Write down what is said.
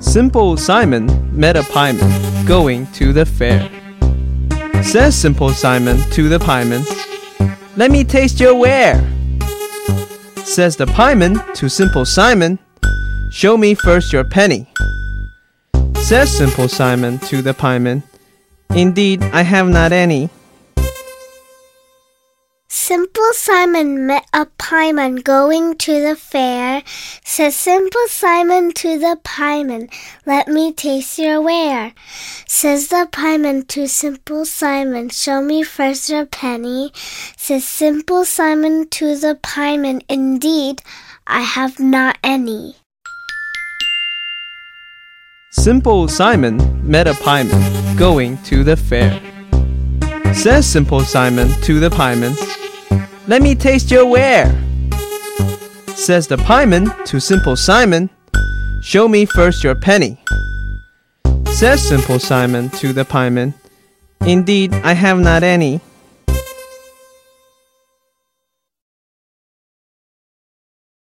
Simple Simon met a pieman going to the fair. Says Simple Simon to the pieman, Let me taste your ware. Says the pieman to Simple Simon, Show me first your penny. Says Simple Simon to the pieman, Indeed, I have not any. Simple Simon met a pieman going to the fair. Says Simple Simon to the pieman, Let me taste your ware. Says the pieman to Simple Simon, Show me first your penny. Says Simple Simon to the pieman, Indeed, I have not any. Simple Simon met a pieman going to the fair. Says Simple Simon to the pieman, Let me taste your ware. Says the pieman to Simple Simon, Show me first your penny. Says Simple Simon to the pieman, Indeed, I have not any.